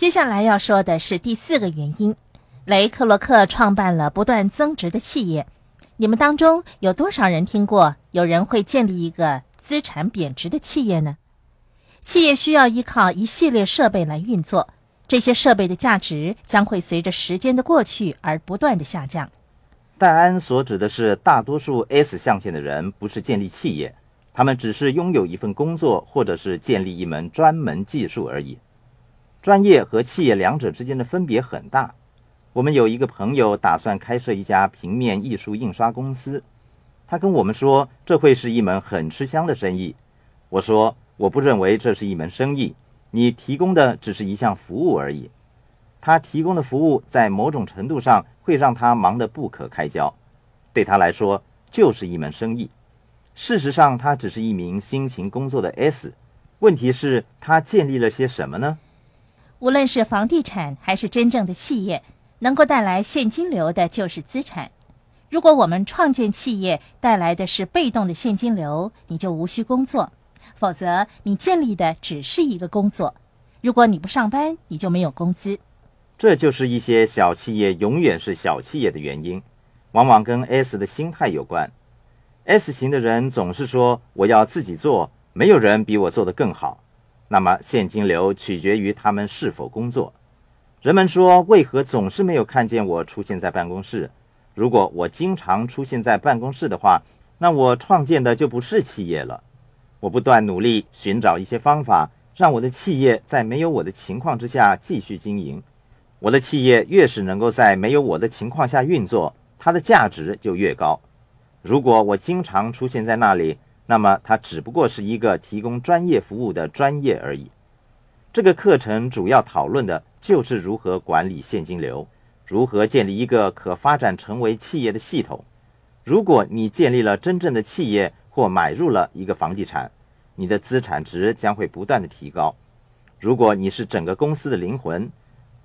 接下来要说的是第四个原因，雷克洛克创办了不断增值的企业。你们当中有多少人听过有人会建立一个资产贬值的企业呢？企业需要依靠一系列设备来运作，这些设备的价值将会随着时间的过去而不断的下降。戴安所指的是，大多数 S 象限的人不是建立企业，他们只是拥有一份工作，或者是建立一门专门技术而已。专业和企业两者之间的分别很大。我们有一个朋友打算开设一家平面艺术印刷公司，他跟我们说这会是一门很吃香的生意。我说我不认为这是一门生意，你提供的只是一项服务而已。他提供的服务在某种程度上会让他忙得不可开交，对他来说就是一门生意。事实上，他只是一名辛勤工作的 S。问题是，他建立了些什么呢？无论是房地产还是真正的企业，能够带来现金流的就是资产。如果我们创建企业带来的是被动的现金流，你就无需工作；否则，你建立的只是一个工作。如果你不上班，你就没有工资。这就是一些小企业永远是小企业的原因，往往跟 S 的心态有关。S 型的人总是说：“我要自己做，没有人比我做得更好。”那么现金流取决于他们是否工作。人们说：“为何总是没有看见我出现在办公室？”如果我经常出现在办公室的话，那我创建的就不是企业了。我不断努力寻找一些方法，让我的企业在没有我的情况之下继续经营。我的企业越是能够在没有我的情况下运作，它的价值就越高。如果我经常出现在那里，那么，它只不过是一个提供专业服务的专业而已。这个课程主要讨论的就是如何管理现金流，如何建立一个可发展成为企业的系统。如果你建立了真正的企业或买入了一个房地产，你的资产值将会不断的提高。如果你是整个公司的灵魂，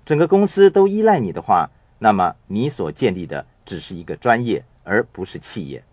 整个公司都依赖你的话，那么你所建立的只是一个专业，而不是企业。